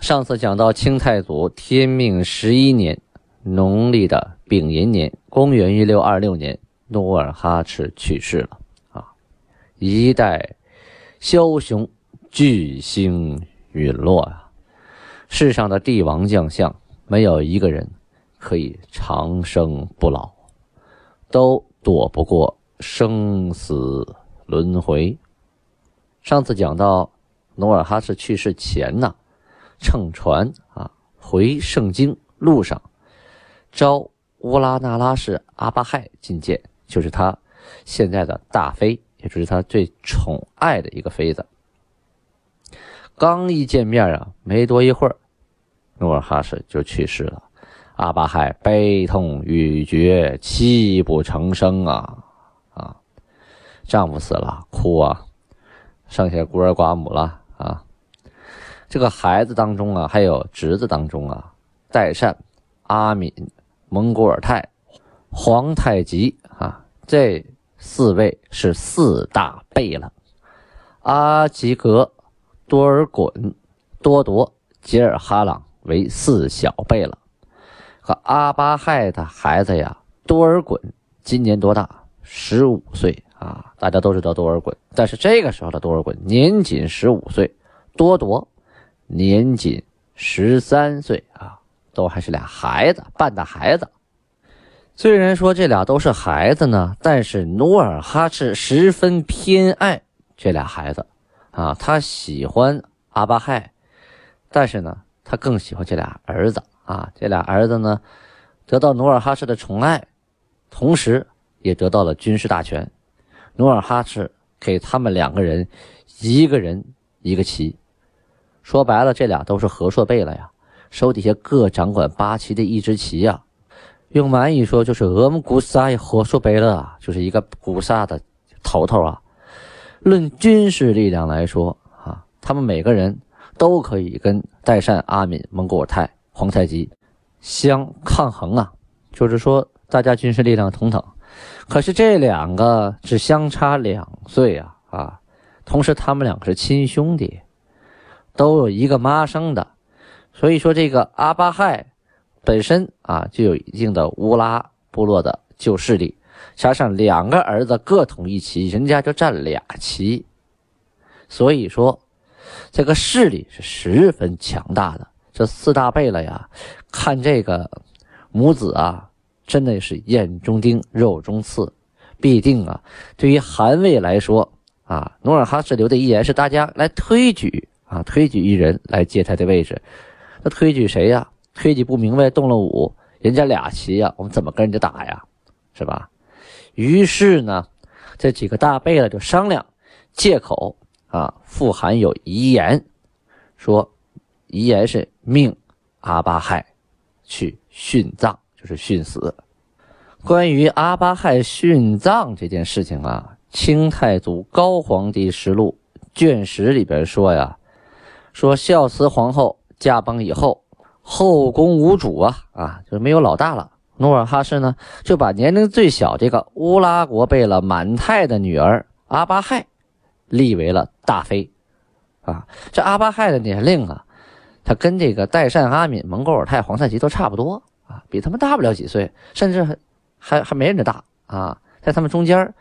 上次讲到清太祖天命十一年，农历的丙寅年，公元一六二六年，努尔哈赤去世了。啊，一代枭雄巨星陨落呀！世上的帝王将相，没有一个人可以长生不老，都躲不过生死轮回。上次讲到努尔哈赤去世前呢。乘船啊，回盛京路上，招乌拉那拉氏阿巴亥觐见，就是他现在的大妃，也就是他最宠爱的一个妃子。刚一见面啊，没多一会儿，努尔哈赤就去世了。阿巴亥悲痛欲绝，泣不成声啊啊！丈夫死了，哭啊，剩下孤儿寡母了啊。这个孩子当中啊，还有侄子当中啊，代善、阿敏、蒙古尔泰、皇太极啊，这四位是四大贝勒。阿吉格、多尔衮、多铎、吉尔哈朗为四小贝勒。和阿巴亥的孩子呀，多尔衮今年多大？十五岁啊！大家都知道多尔衮，但是这个时候的多尔衮年仅十五岁，多铎。年仅十三岁啊，都还是俩孩子，半大孩子。虽然说这俩都是孩子呢，但是努尔哈赤十分偏爱这俩孩子啊。他喜欢阿巴亥，但是呢，他更喜欢这俩儿子啊。这俩儿子呢，得到努尔哈赤的宠爱，同时也得到了军事大权。努尔哈赤给他们两个人一个人一个旗。说白了，这俩都是和硕贝勒呀，手底下各掌管八旗的一支旗呀。用满语说就是额木古萨和硕贝勒啊，就是一个古萨的头头啊。论军事力量来说啊，他们每个人都可以跟代善、阿敏、蒙古尔泰、皇太极相抗衡啊，就是说大家军事力量同等。可是这两个只相差两岁啊啊，同时他们两个是亲兄弟。都有一个妈生的，所以说这个阿巴亥本身啊就有一定的乌拉部落的旧势力，加上两个儿子各统一旗，人家就占俩旗，所以说这个势力是十分强大的。这四大贝勒呀，看这个母子啊，真的是眼中钉、肉中刺，必定啊，对于韩魏来说啊，努尔哈赤留的遗言是大家来推举。啊，推举一人来接他的位置，那推举谁呀？推举不明白，动了武，人家俩旗呀，我们怎么跟人家打呀？是吧？于是呢，这几个大贝勒就商量，借口啊，富含有遗言，说遗言是命阿巴亥去殉葬，就是殉死。关于阿巴亥殉葬这件事情啊，清太祖高皇帝实录卷十里边说呀。说孝慈皇后驾崩以后，后宫无主啊啊，就没有老大了。努尔哈赤呢，就把年龄最小这个乌拉国贝勒满泰的女儿阿巴亥立为了大妃。啊，这阿巴亥的年龄啊，他跟这个代善、阿敏、蒙古尔泰、皇太极都差不多啊，比他们大不了几岁，甚至还还还没人家大啊，在他们中间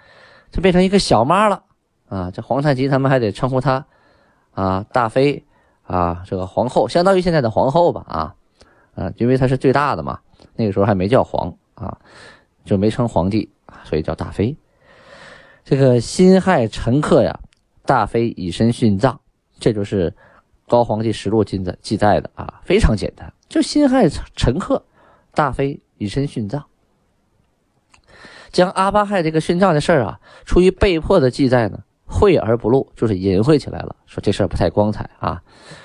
就变成一个小妈了啊。这皇太极他们还得称呼她啊大妃。啊，这个皇后相当于现在的皇后吧？啊，啊，因为她是最大的嘛，那个时候还没叫皇啊，就没称皇帝，所以叫大妃。这个辛亥陈克呀，大妃以身殉葬，这就是高皇帝实录记载记载的啊，非常简单，就辛亥陈克，大妃以身殉葬，将阿巴亥这个殉葬的事儿啊，出于被迫的记载呢，讳而不露，就是隐晦起来了，说这事儿不太光彩啊。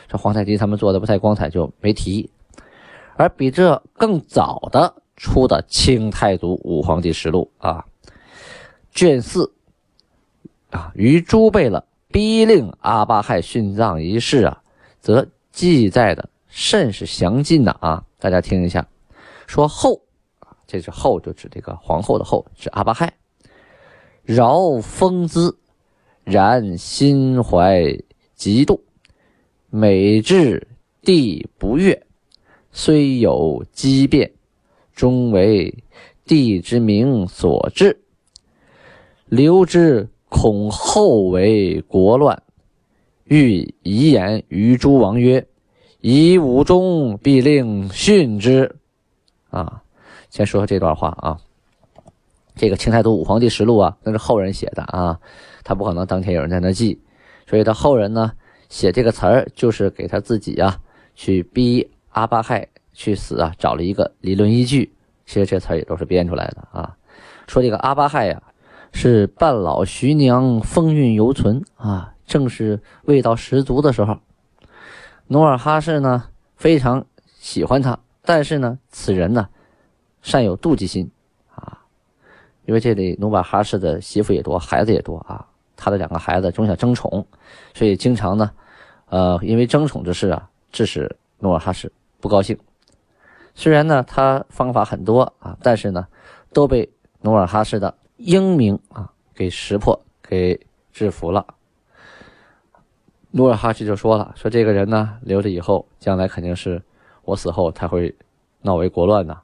说皇太极他们做的不太光彩，就没提。而比这更早的出的《清太祖武皇帝实录》啊，卷四啊，于朱贝勒逼令阿巴亥殉葬一事啊，则记载的甚是详尽的啊。大家听一下，说后啊，这是后就指这个皇后的后，指阿巴亥，饶风姿，然心怀嫉妒，每至帝不悦。虽有机变，终为帝之名所致。留之恐后为国乱，欲遗言于诸王曰：“以武忠，必令训之。”啊，先说这段话啊。这个清太祖武皇帝实录啊，那是后人写的啊，他不可能当天有人在那记，所以他后人呢写这个词儿，就是给他自己啊去逼。阿巴亥去死啊，找了一个理论依据。其实这词儿也都是编出来的啊。说这个阿巴亥呀，是半老徐娘，风韵犹存啊，正是味道十足的时候。努尔哈赤呢非常喜欢他，但是呢，此人呢善有妒忌心，因为这里努尔哈赤的媳妇也多，孩子也多啊，他的两个孩子总想争宠，所以经常呢，呃，因为争宠之事啊，致使努尔哈赤。不高兴，虽然呢，他方法很多啊，但是呢，都被努尔哈赤的英明啊给识破，给制服了。努尔哈赤就说了：“说这个人呢，留着以后，将来肯定是我死后他会闹为国乱呐。”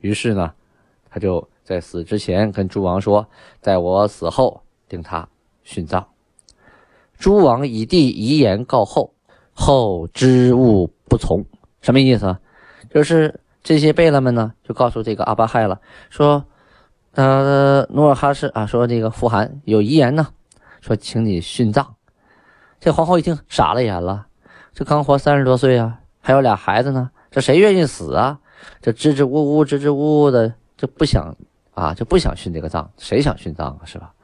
于是呢，他就在死之前跟诸王说：“在我死后，定他殉葬。”诸王以帝遗言告后，后知物不从。什么意思？就是这些贝勒们呢，就告诉这个阿巴亥了，说，呃，努尔哈赤啊，说这个富汗有遗言呢，说请你殉葬。这皇后一听傻了眼了，这刚活三十多岁啊，还有俩孩子呢，这谁愿意死啊？这支支吾吾、支支吾吾的，就不想啊，就不想殉这个葬，谁想殉葬啊？是吧？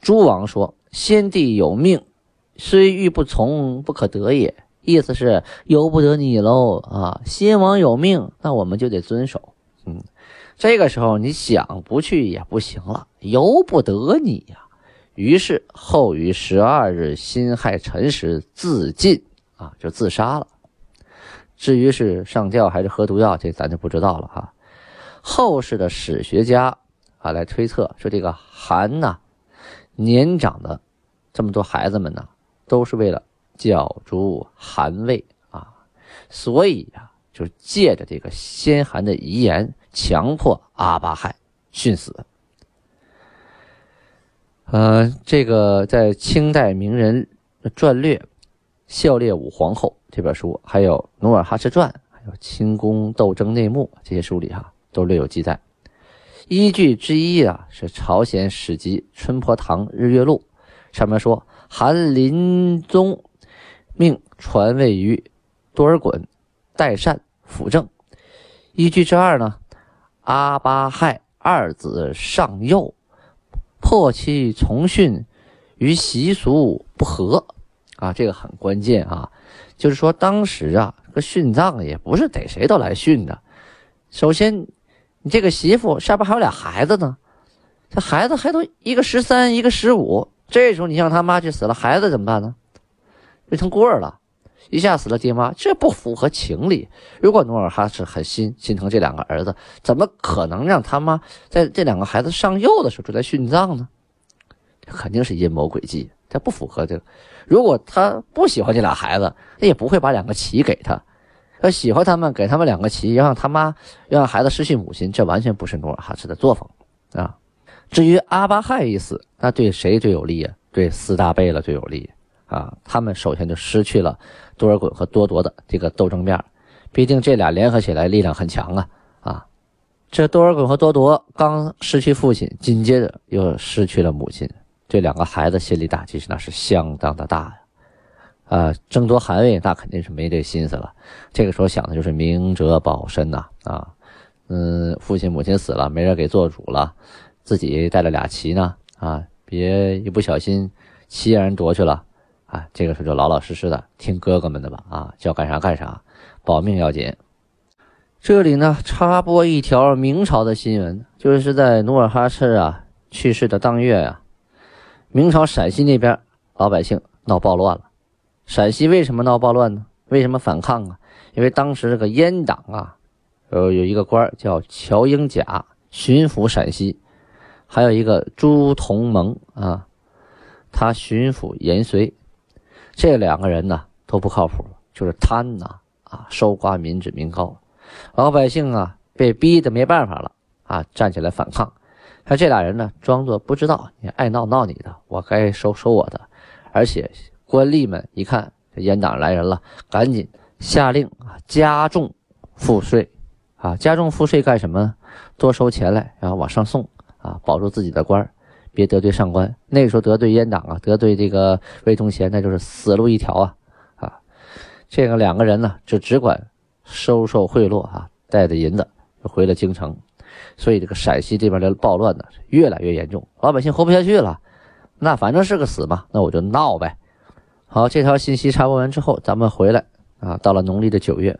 诸王说：“先帝有命，虽欲不从，不可得也。”意思是由不得你喽啊！先王有命，那我们就得遵守。嗯，这个时候你想不去也不行了，由不得你呀。于是后于十二日辛亥辰时自尽啊，就自杀了。至于是上吊还是喝毒药，这咱就不知道了哈。后世的史学家啊来推测说，这个韩呐年长的这么多孩子们呢，都是为了。角逐韩魏啊，所以呀，就借着这个先韩的遗言，强迫阿巴亥殉死。呃，这个在清代名人传略《孝烈武皇后》这本书，还有《努尔哈赤传》，还有《清宫斗争内幕》这些书里哈，都略有记载。依据之一啊，是朝鲜史籍《春坡堂日月录》，上面说韩林宗。命传位于多尔衮、代善辅政。依据之二呢，阿巴亥二子上幼，迫其从训，与习俗不合。啊，这个很关键啊！就是说，当时啊，这个殉葬也不是逮谁都来殉的。首先，这个媳妇下边还有俩孩子呢，这孩子还都一个十三，一个十五，这时候你让他妈去死了，孩子怎么办呢？变成孤儿了，一下死了爹妈，这不符合情理。如果努尔哈赤很心心疼这两个儿子，怎么可能让他妈在这两个孩子上幼的时候就来殉葬呢？这肯定是阴谋诡计，这不符合这个。如果他不喜欢这俩孩子，他也不会把两个旗给他。要喜欢他们，给他们两个旗，让他妈让孩子失去母亲，这完全不是努尔哈赤的作风啊。至于阿巴亥一死，那对谁最有利啊？对四大贝勒最有利。啊，他们首先就失去了多尔衮和多铎的这个斗争面毕竟这俩联合起来力量很强啊！啊，这多尔衮和多铎刚失去父亲，紧接着又失去了母亲，这两个孩子心理打击那是相当的大！啊，争夺汗位那肯定是没这心思了，这个时候想的就是明哲保身呐！啊，嗯，父亲母亲死了，没人给做主了，自己带了俩旗呢，啊，别一不小心。其他人夺去了，啊，这个时候就老老实实的听哥哥们的吧，啊，叫干啥干啥，保命要紧。这里呢，插播一条明朝的新闻，就是在努尔哈赤啊去世的当月呀，明朝陕西那边老百姓闹暴乱了。陕西为什么闹暴乱呢？为什么反抗啊？因为当时这个阉党啊，呃，有一个官叫乔英甲，巡抚陕西，还有一个朱同蒙啊，他巡抚延绥，这两个人呢都不靠谱，就是贪呐啊，收刮民脂民膏。老百姓啊，被逼得没办法了啊，站起来反抗。他这俩人呢，装作不知道，你爱闹闹你的，我该收收我的。而且官吏们一看这阉党来人了，赶紧下令，加重赋税啊，加重赋税干什么呢？多收钱来，然后往上送啊，保住自己的官别得罪上官。那个时候得罪阉党啊，得罪这个魏忠贤，那就是死路一条啊啊！这个两个人呢，就只管。收受贿赂啊，带着银子就回了京城，所以这个陕西这边的暴乱呢越来越严重，老百姓活不下去了。那反正是个死嘛，那我就闹呗。好，这条信息插播完之后，咱们回来啊，到了农历的九月，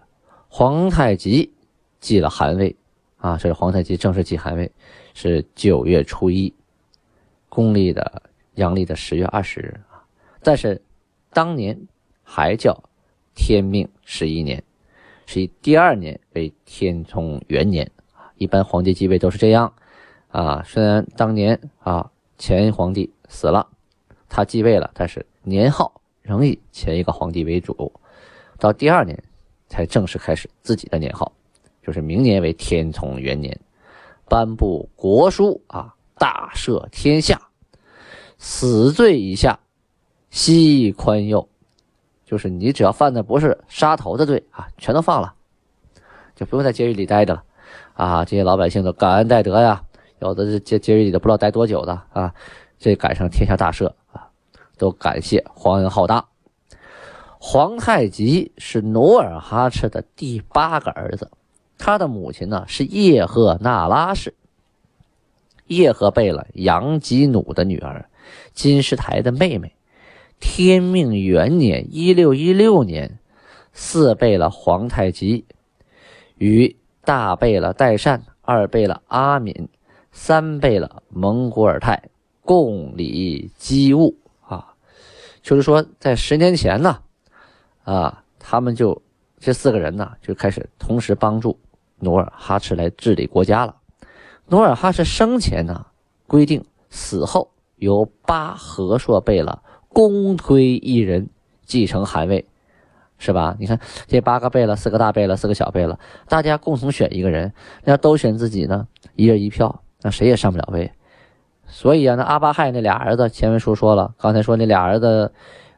皇太极继了汗位啊，这是皇太极正式继汗位，是九月初一，公历的阳历的十月二十日啊。但是当年还叫天命十一年。是以第二年为天聪元年，一般皇帝继位都是这样啊。虽然当年啊前皇帝死了，他继位了，但是年号仍以前一个皇帝为主，到第二年才正式开始自己的年号，就是明年为天聪元年，颁布国书啊，大赦天下，死罪以下悉宽宥。就是你只要犯的不是杀头的罪啊，全都放了，就不用在监狱里待着了，啊，这些老百姓都感恩戴德呀，有的是监监狱里都不知道待多久的啊，这赶上天下大赦，都感谢皇恩浩大。皇太极是努尔哈赤的第八个儿子，他的母亲呢是叶赫那拉氏，叶赫贝勒杨吉努的女儿，金世台的妹妹。天命元年（一六一六年），四贝勒皇太极与大贝勒代善、二贝勒阿敏、三贝勒蒙古尔泰共理机务，就是说，在十年前呢，啊，他们就这四个人呢，就开始同时帮助努尔哈赤来治理国家了。努尔哈赤生前呢，规定死后由八和硕贝勒。公推一人继承汗位，是吧？你看这八个贝勒，四个大贝勒，四个小贝勒，大家共同选一个人，那要都选自己呢，一人一票，那谁也上不了位。所以啊，那阿巴亥那俩儿子，前文书说了，刚才说那俩儿子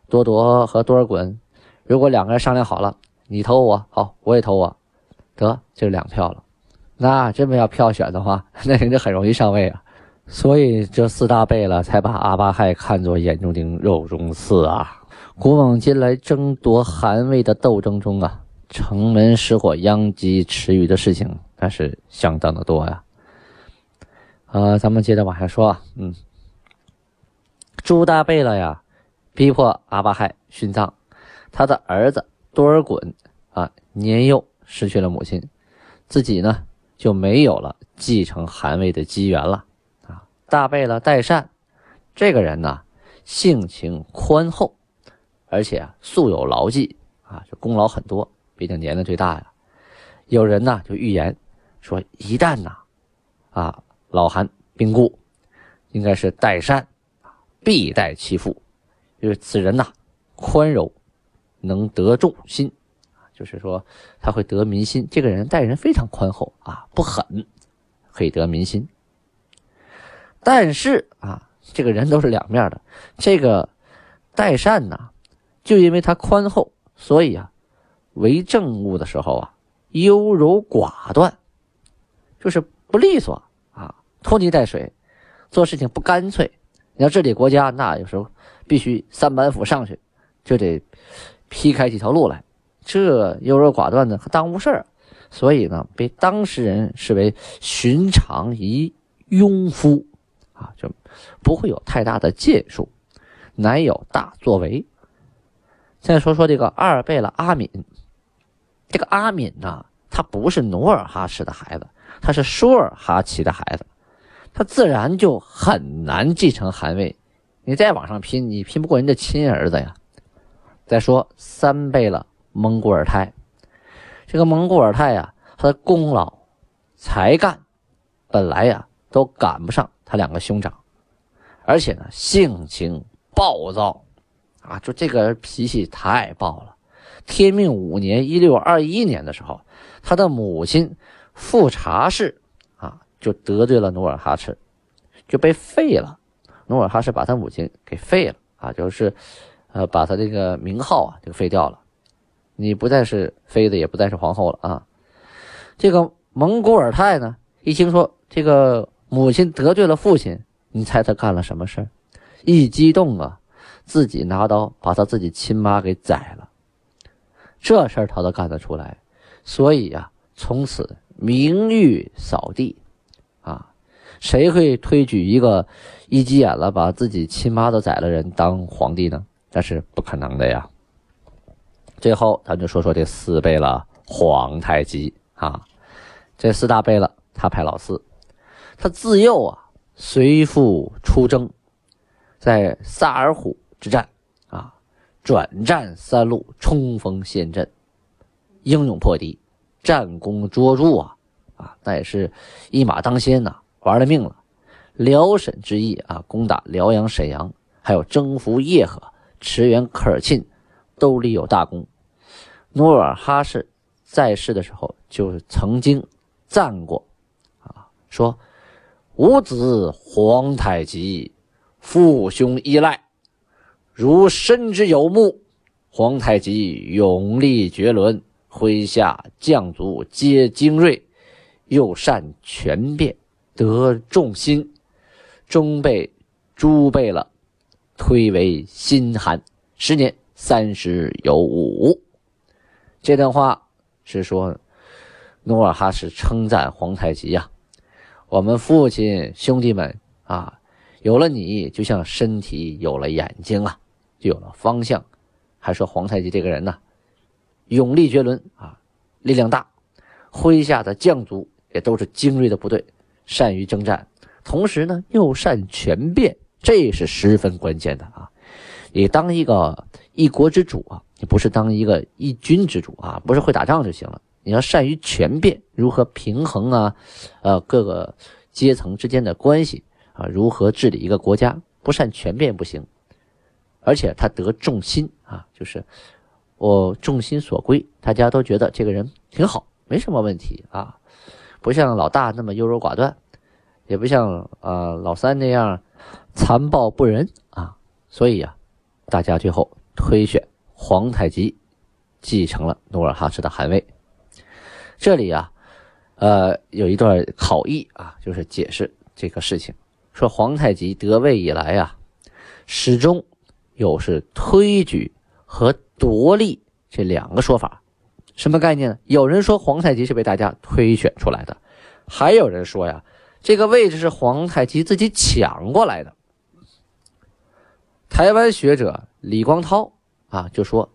多铎和多尔衮，如果两个人商量好了，你投我，好，我也投我，得就是两票了。那这么要票选的话，那人家很容易上位啊。所以这四大贝勒才把阿巴亥看作眼中钉、肉中刺啊！古往今来争夺汗位的斗争中啊，城门失火、殃及池鱼的事情那是相当的多呀。呃，咱们接着往下说啊，嗯，朱大贝勒呀，逼迫阿巴亥殉葬，他的儿子多尔衮啊，年幼失去了母亲，自己呢就没有了继承汗位的机缘了啊。大贝勒代善，这个人呢，性情宽厚，而且啊，素有劳绩啊，就功劳很多，毕竟年龄最大呀。有人呢就预言说，一旦呐，啊，老韩病故，应该是代善必代其父，就是此人呐，宽柔，能得众心，就是说他会得民心。这个人待人非常宽厚啊，不狠，可以得民心。但是啊，这个人都是两面的。这个代善呐，就因为他宽厚，所以啊，为政务的时候啊，优柔寡断，就是不利索，拖泥带水，做事情不干脆。你要治理国家，那有时候必须三板斧上去，就得劈开几条路来。这优柔寡断的可，耽误事儿，所以呢，被当事人视为寻常一庸夫。啊，就不会有太大的建树，乃有大作为。再说说这个二贝勒阿敏，这个阿敏呢，他不是努尔哈赤的孩子，他是舒尔哈齐的孩子，他自然就很难继承汗位。你再往上拼，你拼不过人家亲儿子呀。再说三贝勒蒙古尔泰，这个蒙古尔泰呀，他的功劳、才干，本来呀都赶不上他两个兄长，而且呢性情暴躁。啊，就这个脾气太暴了。天命五年（一六二一年）的时候，他的母亲富察氏，就得罪了努尔哈赤，就被废了。努尔哈赤把他母亲给废了啊，就是呃，把他这个名号啊就废掉了。你不再是妃子，也不再是皇后了啊。这个蒙古尔泰呢，一听说这个母亲得罪了父亲，你猜他干了什么事一激动啊！自己拿刀把他自己亲妈给宰了，这事儿他都干得出来，所以呀，从此名誉扫地，谁会推举一个一急眼了把自己亲妈都宰了人当皇帝呢？那是不可能的呀。最后，咱就说说这四贝勒皇太极啊，这四大贝勒他排老四，他自幼啊随父出征，在萨尔浒。之战啊，转战三路，冲锋陷阵，英勇破敌，战功卓著啊啊，那也是一马当先呐，玩了命了。辽沈之役啊，攻打辽阳、沈阳，还有征服叶赫、驰援科尔沁，都立有大功。努尔哈赤在世的时候，就曾经赞过啊，说：“吾子皇太极，父兄依赖。”如身之有目，皇太极勇力绝伦，麾下将卒皆精锐，又善权变，得众心，终被诸贝勒推为新汗。时年三十有五。这段话是说，努尔哈赤称赞皇太极呀，我们父亲兄弟们啊，有了你，就像身体有了眼睛啊。就有了方向，还说皇太极这个人呢，勇力绝伦啊，力量大，麾下的将卒也都是精锐的部队，善于征战，同时呢又善权变，这是十分关键的啊！你当一个一国之主啊，你不是当一个一军之主啊，不是会打仗就行了，你要善于权变，如何平衡啊，呃各个阶层之间的关系啊，如何治理一个国家，不善权变不行。而且他得众心啊，就是我众心所归，大家都觉得这个人挺好，没什么问题啊，不像老大那么优柔寡断，也不像呃老三那样残暴不仁啊，所以呀，大家最后推选皇太极继承了努尔哈赤的汗位。这里啊，呃，有一段考译啊，就是解释这个事情，说皇太极得位以来呀，始终。有是推举和夺利这两个说法，什么概念呢？有人说皇太极是被大家推选出来的，还有人说呀，这个位置是皇太极自己抢过来的。台湾学者李光涛啊就说，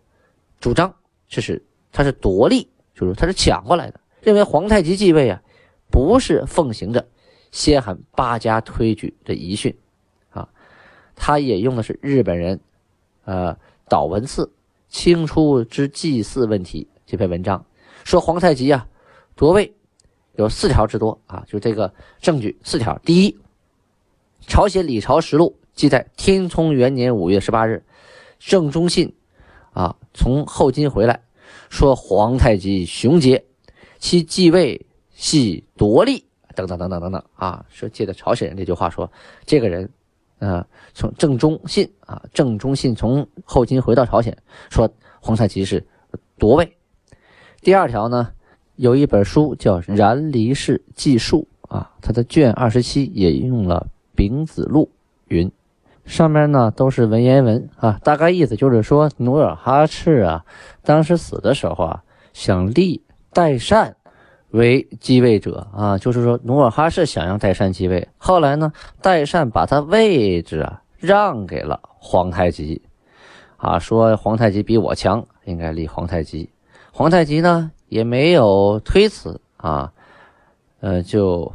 主张这是他是夺利，就是他是抢过来的，认为皇太极继位啊，不是奉行着先汗八家推举的遗训啊，他也用的是日本人。呃，导文次清初之祭祀问题这篇文章说皇太极啊夺位有四条之多啊，就这个证据四条。第一，朝鲜李朝实录记载，天聪元年五月十八日，郑中信啊从后金回来，说皇太极雄杰，其继位系夺利等等等等等等啊，说借的朝鲜人这句话说这个人。啊，从郑中信啊，郑中信从后金回到朝鲜，说皇太极是夺位。第二条呢，有一本书叫《然离氏记述》啊，它的卷二十七也用了《丙子录》云，上面呢都是文言文啊，大概意思就是说努尔哈赤啊，当时死的时候啊，想立代善。为继位者啊，就是说努尔哈赤想让代善继位，后来呢，代善把他位置啊让给了皇太极，啊，说皇太极比我强，应该立皇太极。皇太极呢也没有推辞啊，呃，就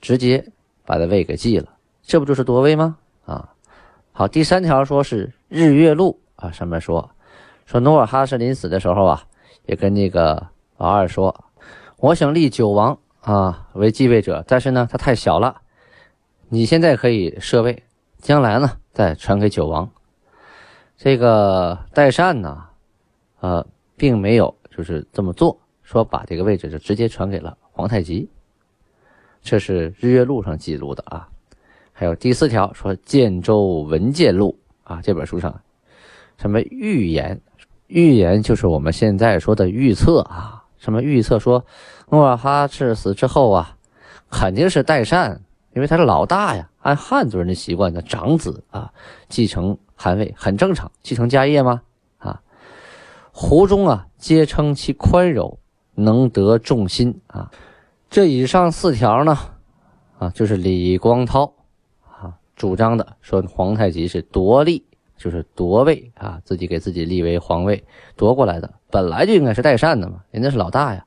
直接把他位给继了，这不就是夺位吗？啊，好，第三条说是日月录啊，上面说说努尔哈赤临死的时候啊，也跟那个老二说，我想立九王啊为继位者，但是呢他太小了，你现在可以设位，将来呢再传给九王。这个代善呢，呃，并没有。就是这么做，说把这个位置就直接传给了皇太极，这是日月录上记录的啊。还有第四条说《建州文件录》啊，这本书上什么预言？预言就是我们现在说的预测啊。什么预测说努尔哈赤死之后啊，肯定是代善，因为他是老大呀，按汉族人的习惯的长子啊，继承汗位很正常，继承家业吗？胡中啊，皆称其宽柔，能得众心啊。这以上四条呢，啊，就是李光涛啊主张的，说皇太极是夺立，就是夺位啊，自己给自己立为皇位夺过来的，本来就应该是代善的嘛，人家是老大呀。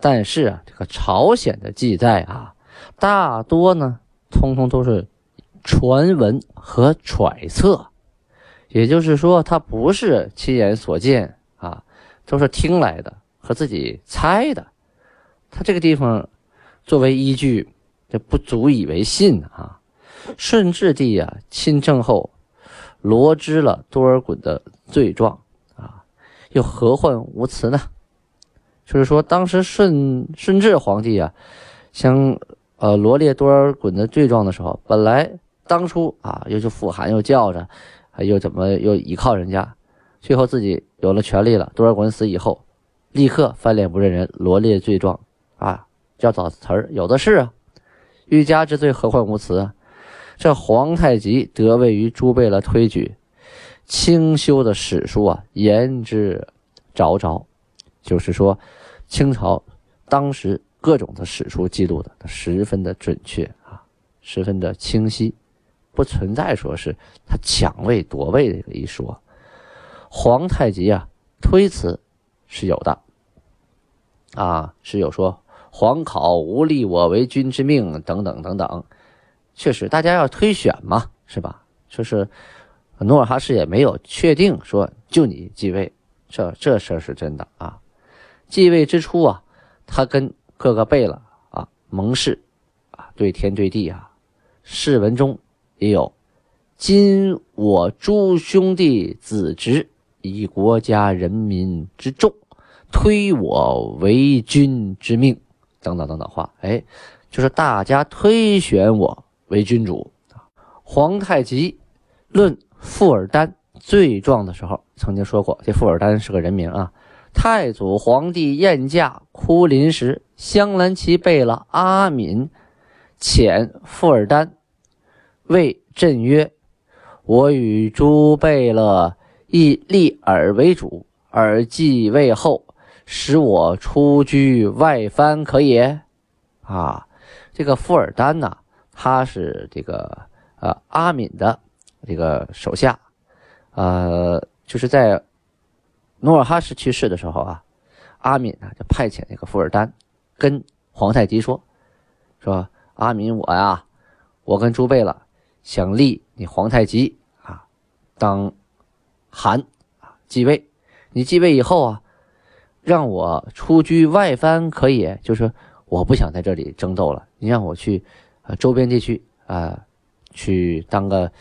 但是啊，这个朝鲜的记载啊，大多呢，通通都是传闻和揣测，也就是说，他不是亲眼所见啊。都是听来的和自己猜的，他这个地方作为依据，这不足以为信啊。顺治帝啊亲政后，罗织了多尔衮的罪状啊，又何患无辞呢？就是说，当时顺顺治皇帝啊，想呃罗列多尔衮的罪状的时候，本来当初啊又是复函又叫着，又怎么又依靠人家。最后自己有了权利了，多尔衮死以后，立刻翻脸不认人，罗列罪状啊，叫找词儿有的是啊。欲加之罪，何患无辞啊？这皇太极得位于朱贝勒推举，清修的史书啊，言之凿凿，就是说，清朝当时各种的史书记录的，十分的准确啊，十分的清晰，不存在说是他抢位夺位的一说。皇太极啊，推辞是有的，啊，是有说皇考无立我为君之命等等等等，确实大家要推选嘛，是吧？就是努尔哈赤也没有确定说就你继位，这这事儿是真的啊。继位之初啊，他跟各个贝勒啊盟誓啊，对天对地啊，誓文中也有今我诸兄弟子侄。以国家人民之众，推我为君之命，等等等等话，哎，就是大家推选我为君主。皇太极论富尔丹罪状的时候，曾经说过，这富尔丹是个人名啊。太祖皇帝宴驾哭临时，镶蓝旗贝勒阿敏遣富尔丹谓朕曰：“我与诸贝勒。”亦立尔为主，尔继位后，使我出居外藩可也？啊，这个富尔丹呐，他是这个呃阿敏的这个手下，呃，就是在努尔哈赤去世的时候啊，阿敏啊就派遣那个富尔丹跟皇太极说，说阿敏我呀，我跟朱贝勒想立你皇太极啊当。韩啊继位，你继位以后啊，让我出居外藩可以，就是我不想在这里争斗了，你让我去呃周边地区啊去当个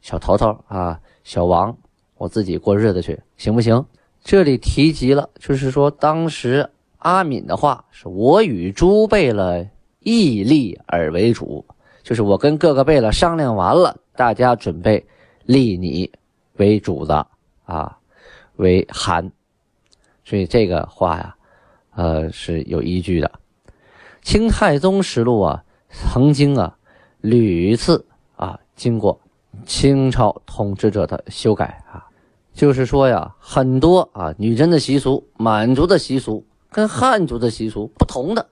小头头啊小王，我自己过日子去，行不行？这里提及了，就是说当时阿敏的话是我与诸贝勒议立而为主，就是我跟各个贝勒商量完了，大家准备立你为主子。啊，为韩，所以这个话呀，呃是有依据的。清太宗实录啊，曾经啊屡次啊经过清朝统治者的修改啊，就是说呀，很多啊女真的习俗、满族的习俗跟汉族的习俗不同的，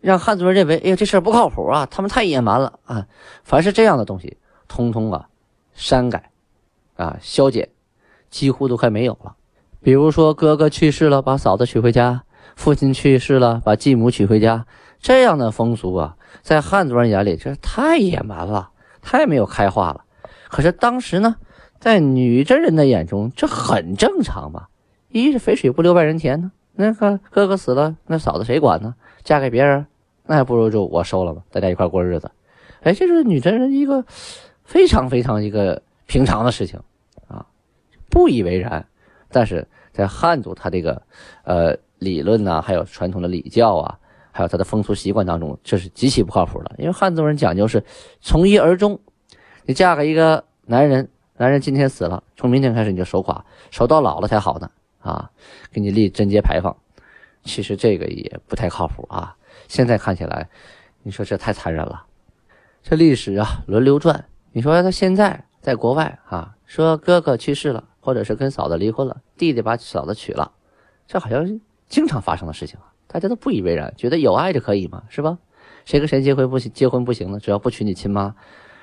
让汉族人认为，哎呀这事儿不靠谱啊，他们太野蛮了啊。凡是这样的东西，通通啊删改啊消减，几乎都快没有了。比如说哥哥去世了，把嫂子娶回家；父亲去世了，把继母娶回家。这样的风俗啊，在汉族人眼里，这太野蛮了，太没有开化了。可是当时呢，在女真人的眼中，这很正常嘛。一是肥水不流外人田呢，那个哥哥死了，那嫂子谁管呢？嫁给别人，那还不如就我收了吧，大家一块过日子。哎，这是女真人一个非常非常一个平常的事情啊，不以为然。但是在汉族，他这个呃理论呐，还有传统的礼教啊。还有他的风俗习惯当中，这是极其不靠谱的。因为汉族人讲究是从一而终，你嫁给一个男人，男人今天死了，从明天开始你就守寡，守到老了才好呢。啊，给你立贞节牌坊，其实这个也不太靠谱啊。现在看起来，你说这太残忍了。这历史啊，轮流转。你说他现在在国外啊，说哥哥去世了，或者是跟嫂子离婚了，弟弟把嫂子娶了，这好像经常发生的事情啊。大家都不以为然，觉得有爱就可以嘛，是吧？谁跟谁结婚不行？结婚不行呢？只要不娶你亲妈，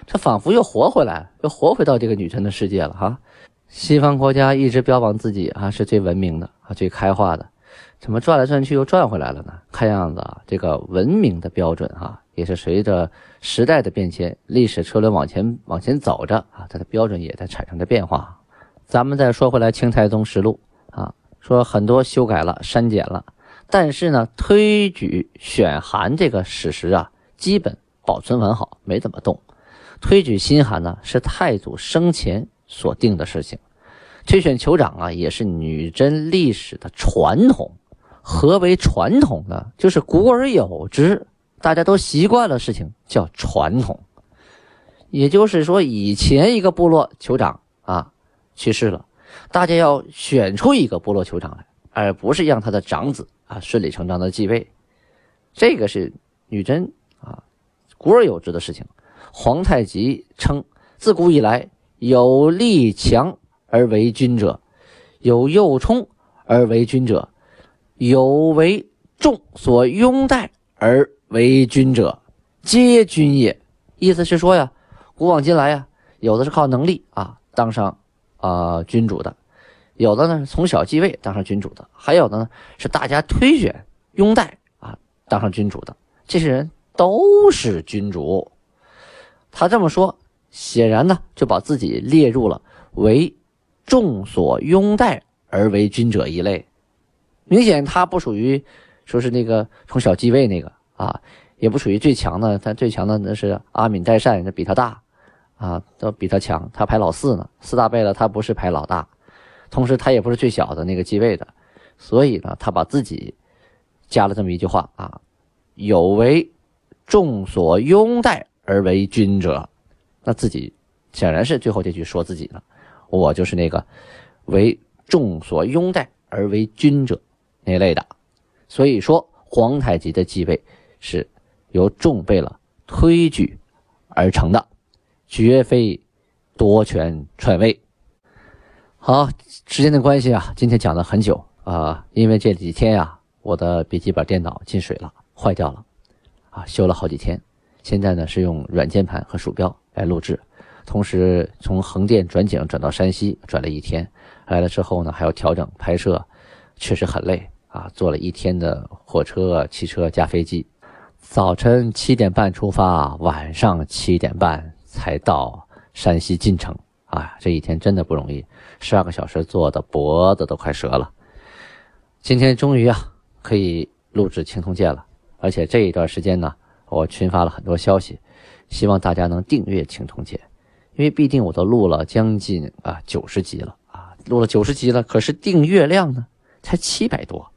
这仿佛又活回来，又活回到这个女真的世界了哈。西方国家一直标榜自己啊是最文明的啊最开化的，怎么转来转去又转回来了呢？看样子啊，这个文明的标准啊，也是随着时代的变迁，历史车轮往前往前走着啊，它的标准也在产生着变化。咱们再说回来，《清太宗实录》啊，说很多修改了、删减了。但是呢，推举选韩这个史实啊，基本保存完好，没怎么动。推举新韩呢，是太祖生前所定的事情。推选酋长啊，也是女真历史的传统。何为传统呢？就是古而有之，大家都习惯了事情叫传统。也就是说，以前一个部落酋长啊去世了，大家要选出一个部落酋长来，而不是让他的长子。啊，顺理成章的继位，这个是女真啊，古而有之的事情。皇太极称，自古以来有力强而为君者，有幼冲而为君者，有为众所拥戴而为君者，皆君也。意思是说呀，古往今来呀，有的是靠能力啊当上啊君主的。有的呢从小继位当上君主的，还有的呢是大家推选拥戴啊当上君主的，这些人都是君主。他这么说，显然呢就把自己列入了为众所拥戴而为君者一类，明显他不属于说是那个从小继位那个啊，也不属于最强的，他最强的那是阿敏代善，那比他大啊，都比他强，他排老四呢，四大辈了，他不是排老大。同时，他也不是最小的那个继位的，所以呢，他把自己加了这么一句话啊：“有为众所拥戴而为君者。”那自己显然是最后这句说自己的，我就是那个为众所拥戴而为君者那类的。所以说，皇太极的继位是由众贝勒推举而成的，绝非夺权篡位。好，时间的关系啊，今天讲了很久啊，因为这几天呀，我的笔记本电脑进水了，坏掉了，啊，修了好几天，现在呢是用软键盘和鼠标来录制，同时从横店转景转到山西，转了一天，来了之后呢还要调整拍摄，确实很累啊，坐了一天的火车、汽车加飞机，早晨七点半出发，晚上七点半才到山西晋城。啊，这一天真的不容易，十二个小时坐的脖子都快折了。今天终于啊可以录制青铜剑了，而且这一段时间呢，我群发了很多消息，希望大家能订阅青铜剑，因为毕竟我都录了将近啊九十集了啊，录了九十集了，可是订阅量呢才七百多，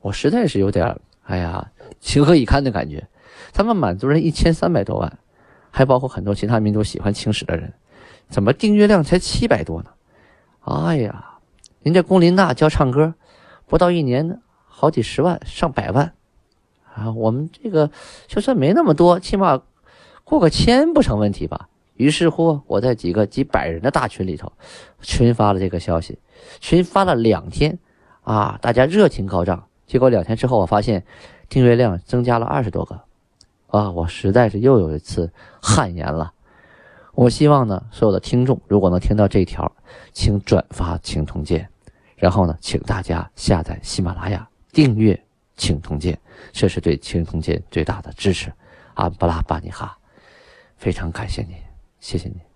我实在是有点哎呀情何以堪的感觉。他们满族人一千三百多万，还包括很多其他民族喜欢青史的人。怎么订阅量才七百多呢？哎呀，人家龚琳娜教唱歌，不到一年呢，好几十万、上百万啊！我们这个就算没那么多，起码过个千不成问题吧？于是乎，我在几个几百人的大群里头群发了这个消息，群发了两天啊，大家热情高涨。结果两天之后，我发现订阅量增加了二十多个啊！我实在是又有一次汗颜了。我希望呢，所有的听众如果能听到这条，请转发《青铜剑》，然后呢，请大家下载喜马拉雅，订阅《青铜剑》，这是对《青铜剑》最大的支持。安布拉巴尼哈，非常感谢你，谢谢你。